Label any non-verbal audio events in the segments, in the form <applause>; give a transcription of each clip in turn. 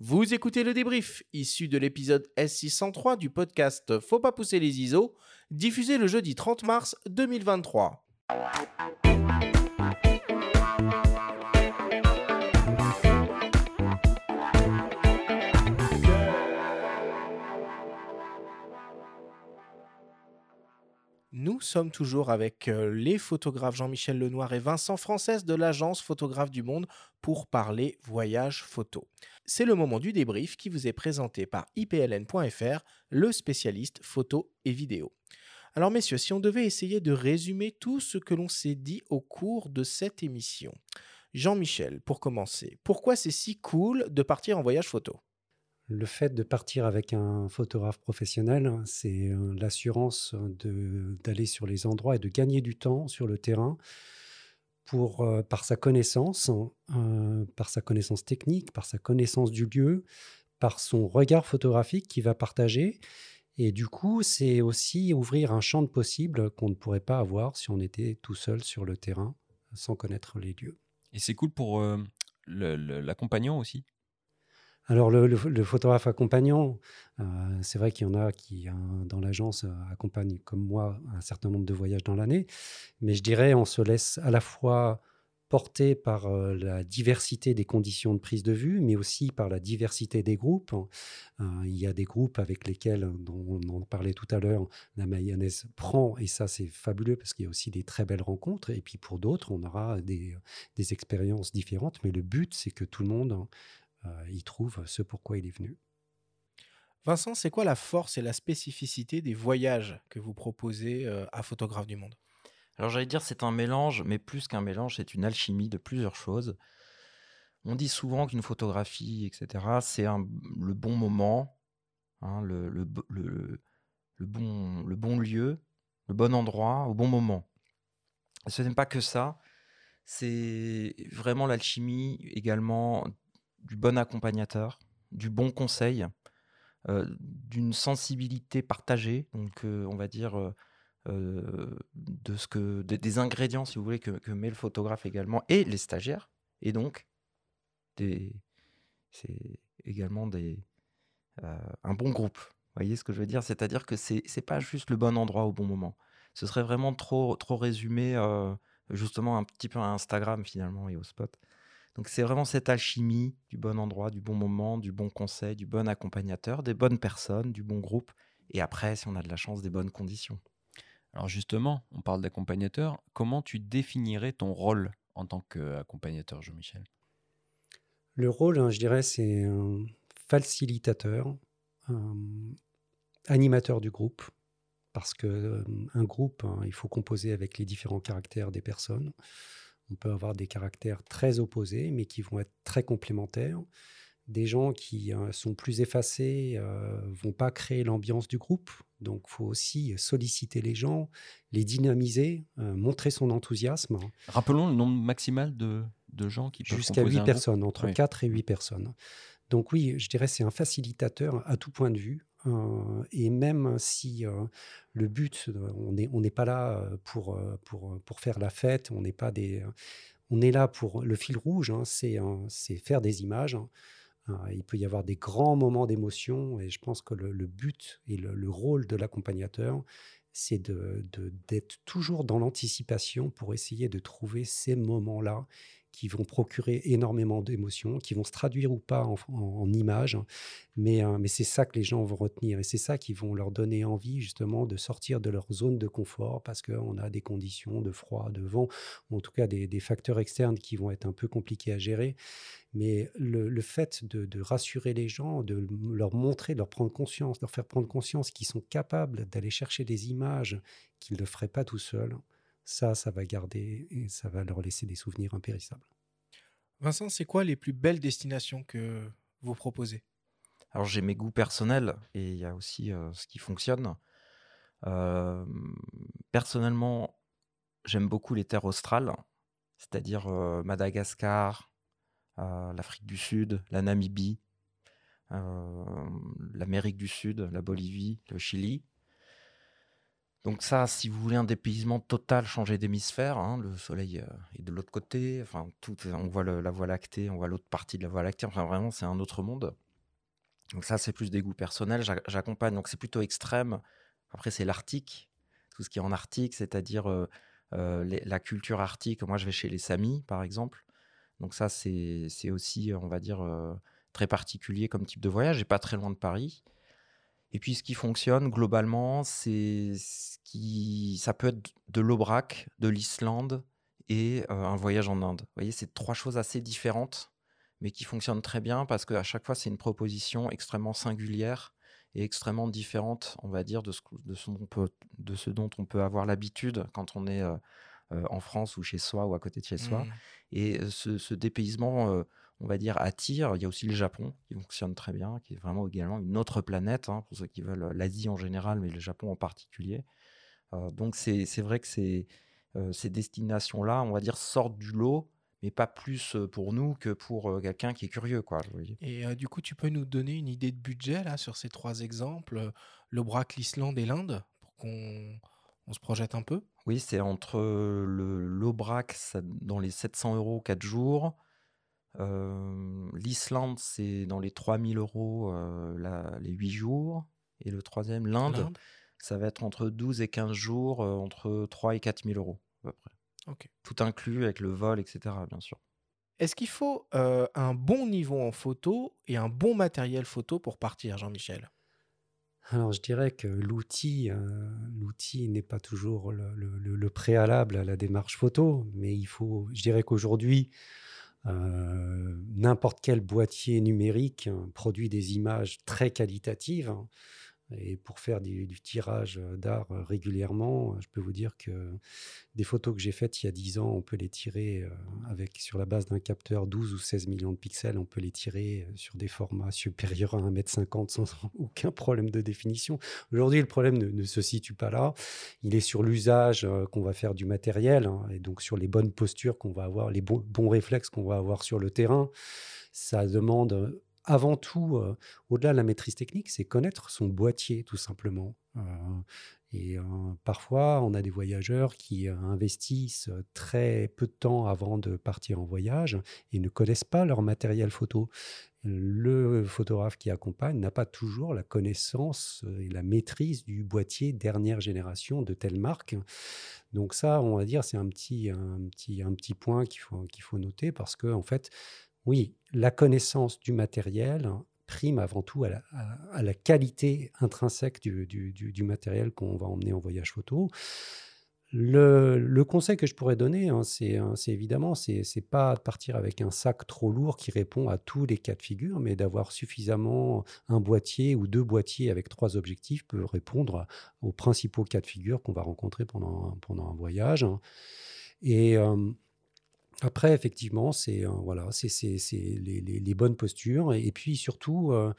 Vous écoutez le débrief, issu de l'épisode S603 du podcast Faut pas pousser les ISO, diffusé le jeudi 30 mars 2023. Nous sommes toujours avec euh, les photographes Jean-Michel Lenoir et Vincent Française de l'agence Photographe du Monde pour parler voyage photo. C'est le moment du débrief qui vous est présenté par ipln.fr, le spécialiste photo et vidéo. Alors messieurs, si on devait essayer de résumer tout ce que l'on s'est dit au cours de cette émission. Jean-Michel, pour commencer, pourquoi c'est si cool de partir en voyage photo? Le fait de partir avec un photographe professionnel, c'est euh, l'assurance d'aller sur les endroits et de gagner du temps sur le terrain pour, euh, par sa connaissance, euh, par sa connaissance technique, par sa connaissance du lieu, par son regard photographique qu'il va partager. Et du coup, c'est aussi ouvrir un champ de possibles qu'on ne pourrait pas avoir si on était tout seul sur le terrain sans connaître les lieux. Et c'est cool pour l'accompagnant aussi? Alors, le, photographe accompagnant, euh, c'est vrai qu'il y en a qui, euh, dans l'agence, euh, accompagnent, comme moi, un certain nombre de voyages dans l'année. Mais je dirais, on se laisse à la fois porter par la diversité des conditions de prise de vue, mais aussi par la diversité des groupes. il y a des groupes avec lesquels, dont on en parlait tout à l'heure, la mayonnaise prend, et ça c'est fabuleux parce qu'il y a aussi des très belles rencontres. Et puis pour d'autres, on aura des, des expériences différentes, mais le but c'est que tout le monde euh, il trouve ce pourquoi il est venu. Vincent, c'est quoi la force et la spécificité des voyages que vous proposez euh, à Photographe du Monde? Alors j'allais dire c'est un mélange, mais plus qu'un mélange, c'est une alchimie de plusieurs choses. On dit souvent qu'une photographie, etc., c'est le bon moment, hein, le, le, bon, le bon lieu, le bon endroit, au bon moment. Ce n'est pas que ça, c'est vraiment l'alchimie également du bon accompagnateur, du bon conseil, euh, d'une sensibilité partagée, donc euh, on va dire euh, de ce que des, ingrédients, si vous voulez, que, met le photographe également et les stagiaires, et donc c'est également des, un bon groupe. Vous voyez ce que je veux dire? C'est-à-dire que c'est n'est pas juste le bon endroit au bon moment. Ce serait vraiment trop trop résumé justement un petit peu à Instagram finalement et au spot. Donc c'est vraiment cette alchimie du bon endroit, du bon moment, du bon conseil, du bon accompagnateur, des bonnes personnes, du bon groupe, et après, si on a de la chance, des bonnes conditions. Alors justement, on parle d'accompagnateur. Comment tu définirais ton rôle en tant qu'accompagnateur, Jean-Michel? Le rôle, hein, je dirais, c'est un facilitateur, animateur du groupe, parce qu'un euh, groupe, hein, il faut composer avec les différents caractères des personnes. On peut avoir des caractères très opposés, mais qui vont être très complémentaires. Des gens qui euh, sont plus effacés euh, vont pas créer l'ambiance du groupe. Donc, il faut aussi solliciter les gens, les dynamiser, euh, montrer son enthousiasme. Rappelons le nombre maximal de, gens qui peuvent Jusqu'à 8 personnes, entre 4 et 8 personnes. Donc oui, je dirais c'est un facilitateur à tout point de vue. Et même si le but, on n'est pas là pour, pour, faire la fête, on n'est pas des, on est là pour le fil rouge, hein, c'est faire des images. Hein. il peut y avoir des grands moments d'émotion et je pense que le, but et le, le rôle de l'accompagnateur, c'est de, d'être toujours dans l'anticipation pour essayer de trouver ces moments-là qui vont procurer énormément d'émotions, qui vont se traduire ou pas en, images. Mais, euh, mais c'est ça que les gens vont retenir et c'est ça qui vont leur donner envie justement de sortir de leur zone de confort parce qu'on a des conditions de froid, de vent, ou en tout cas des, facteurs externes qui vont être un peu compliqués à gérer. Mais le, fait de, de, rassurer les gens, de leur montrer, de leur prendre conscience, de leur faire prendre conscience qu'ils sont capables d'aller chercher des images qu'ils ne feraient pas tout seuls, ça, ça va garder et ça va leur laisser des souvenirs impérissables. Vincent, c'est quoi les plus belles destinations que vous proposez? Alors j'ai mes goûts personnels et il y a aussi euh, ce qui fonctionne. Euh, personnellement, j'aime beaucoup les terres australes, c'est-à-dire euh, Madagascar, l'Afrique du Sud, la Namibie, l'Amérique du Sud, la Bolivie, le Chili. Donc ça, si vous voulez un dépaysement total, changer d'hémisphère, hein, le soleil euh, est de l'autre côté, enfin, tout, on voit la Voie lactée, on voit l'autre partie de la Voie lactée, enfin vraiment c'est un autre monde. Donc ça, c'est plus des goûts personnels. J'accompagne, donc c'est plutôt extrême. Après, c'est l'arctique, tout ce qui est en arctique, c'est-à-dire euh, euh, la culture arctique. Moi, je vais chez les Samis, par exemple. Donc ça, c'est aussi, on va dire, très particulier comme type de voyage, et pas très loin de Paris. Et puis, ce qui fonctionne globalement, c'est ce qui, ça peut être de l'Aubrac, de l'Islande et un voyage en Inde. Vous voyez, c'est trois choses assez différentes, mais qui fonctionnent très bien parce qu'à chaque fois, c'est une proposition extrêmement singulière et extrêmement différente, on va dire, de ce, de ce, dont, on peut, de ce dont on peut avoir l'habitude quand on est en France ou chez soi ou à côté de chez soi. Mmh. Et ce, dépaysement on va dire, attire. Il y a aussi le Japon qui fonctionne très bien, qui est vraiment également une autre planète, hein, pour ceux qui veulent l'Asie en général, mais le Japon en particulier. donc c'est vrai que ces, ces destinations-là, on va dire, sortent du lot, mais pas plus pour nous que pour quelqu'un qui est curieux. Quoi, et du coup, tu peux nous donner une idée de budget là sur ces trois exemples, le Brac, l'Islande et l'Inde, pour qu'on on se projette un peu? Oui, c'est entre le l'Aubrac dans les 700 euros 4 jours, L'Islande, c'est dans les 3000 euros les 8 jours. Et le troisième, l'Inde, ça va être entre 12 et 15 jours, entre 3 et 4000 euros à peu près. Tout inclus avec le vol, etc. bien sûr. Est-ce qu'il faut un bon niveau en photo et un bon matériel photo pour partir, Jean-Michel? Alors je dirais que l'outil, l'outil n'est pas toujours le, le, préalable à la démarche photo, mais il faut, je dirais qu'aujourd'hui, euh, n'importe quel boîtier numérique hein, produit des images très qualitatives. Et pour faire du, tirage d'art régulièrement, je peux vous dire que des photos que j'ai faites il y a 10 ans, on peut les tirer euh, avec, sur la base d'un capteur 12 ou 16 millions de pixels, on peut les tirer euh, sur des formats supérieurs à 1m50 sans <laughs> aucun problème de définition. Aujourd'hui, le problème ne, se situe pas là. Il est sur l'usage euh, qu'on va faire du matériel hein, et donc sur les bonnes postures qu'on va avoir, les bons réflexes qu'on va avoir sur le terrain. Ça demande avant tout, au-delà de la maîtrise technique, c'est connaître son boîtier, tout simplement. Et parfois, on a des voyageurs qui investissent très peu de temps avant de partir en voyage et ne connaissent pas leur matériel photo. Le photographe qui accompagne n'a pas toujours la connaissance et la maîtrise du boîtier dernière génération de telle marque. Donc ça, on va dire, c'est un petit, un petit, un petit point qu'il faut, qu'il faut noter parce que, en fait, oui, la connaissance du matériel prime avant tout à la, qualité intrinsèque du, matériel qu'on va emmener en voyage photo. Le, conseil que je pourrais donner, hein, hein, c'est évidemment, c'est pas de partir avec un sac trop lourd qui répond à tous les cas de figure, mais d'avoir suffisamment un boîtier ou deux boîtiers avec trois objectifs peut répondre aux principaux cas de figure qu'on va rencontrer pendant, un voyage. Euh, après, effectivement, c'est euh, voilà, c'est les, bonnes postures et, puis surtout euh,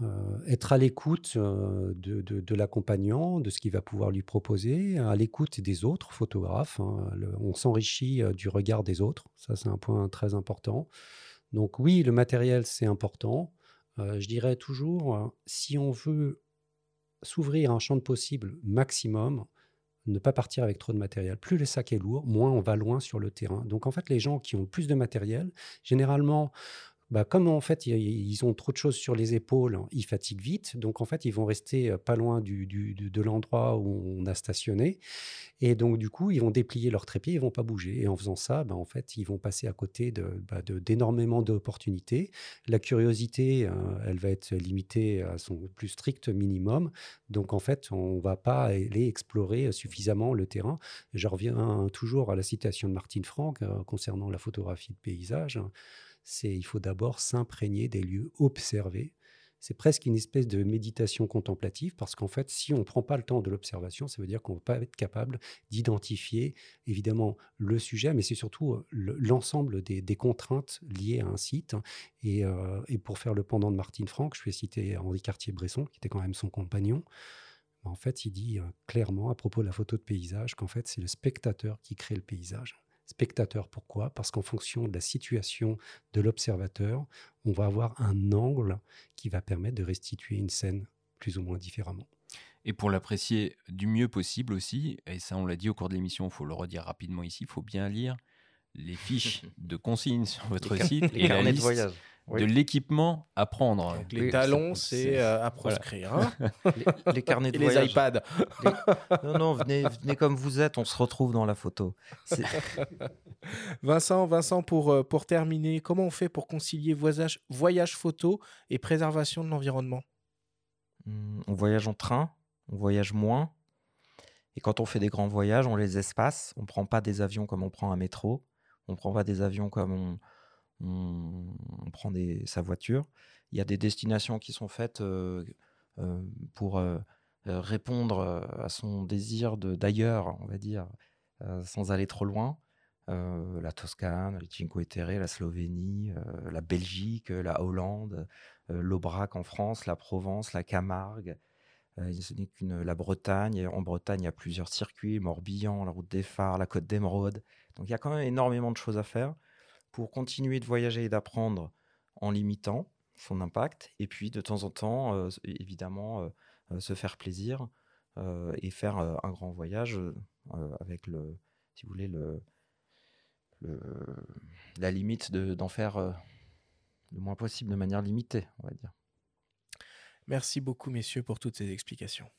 euh, être à l'écoute de, l'accompagnant, de ce qu'il va pouvoir lui proposer, à l'écoute des autres photographes. Hein, on s'enrichit du regard des autres, ça c'est un point très important. Donc oui, le matériel c'est important. je dirais toujours, si on veut s'ouvrir un champ de possibles maximum, ne pas partir avec trop de matériel. Plus le sac est lourd, moins on va loin sur le terrain. Donc en fait, les gens qui ont plus de matériel, généralement, bah, comme en fait ils ont trop de choses sur les épaules, ils fatiguent vite. Donc en fait ils vont rester euh, pas loin de l'endroit où on a stationné. Et donc du coup ils vont déplier leur trépied, ils vont pas bouger. Et en faisant ça, bah, en fait ils vont passer à côté bah, d'énormément d'opportunités. La curiosité, euh, elle va être limitée à son plus strict minimum. Donc en fait on va pas aller explorer suffisamment le terrain. Je reviens toujours à la citation de Martine Franck euh, concernant la photographie de paysage c'est il faut d'abord s'imprégner des lieux observés. C'est presque une espèce de méditation contemplative parce qu'en fait, si on ne prend pas le temps de l'observation, ça veut dire qu'on ne va pas être capable d'identifier évidemment le sujet, mais c'est surtout euh, l'ensemble des, contraintes liées à un site. Euh, et, pour faire le pendant de Martine Franck, je vais citer Henri Cartier-Bresson, qui était quand même son compagnon. En fait, il dit euh, clairement à propos de la photo de paysage qu'en fait, c'est le spectateur qui crée le paysage spectateur. Pourquoi? Parce qu'en fonction de la situation de l'observateur, on va avoir un angle qui va permettre de restituer une scène plus ou moins différemment. Et pour l'apprécier du mieux possible aussi, et ça on l'a dit au cours de l'émission, il faut le redire rapidement ici, il faut bien lire les fiches <laughs> de consignes sur votre site et la liste, de l'équipement à prendre. Donc, les talons, c'est euh, à proscrire. Hein <laughs> les, les, carnets de Et les iPads. <laughs> Non, non, venez, venez comme vous êtes, on se retrouve dans la photo. <laughs> Vincent, Vincent pour, euh, pour terminer, comment on fait pour concilier voyage, voyage photo et préservation de l'environnement? Mmh, On voyage en train, on voyage moins. Et quand on fait des grands voyages, on les espace. On ne prend pas des avions comme on prend un métro. On ne prend pas des avions comme on, on, prend sa voiture. Il y a des destinations qui sont faites euh, euh, pour euh, répondre à son désir d'ailleurs, on va dire, sans aller trop loin. la Toscane, les Cinque la Slovénie, la Belgique, la Hollande, l'Aubrac en France, la Provence, la Camargue. ce n'est qu'une la Bretagne. En Bretagne, il y a plusieurs circuits Morbihan, la route des phares, la côte d'Émeraude. Donc il y a quand même énormément de choses à faire pour continuer de voyager et d'apprendre en limitant son impact. Et puis, de temps en temps, euh, évidemment, euh, euh, se faire plaisir et faire un grand voyage avec le, si vous voulez, le, la limite d'en faire le moins possible de manière limitée, on va dire. Merci beaucoup, messieurs, pour toutes ces explications.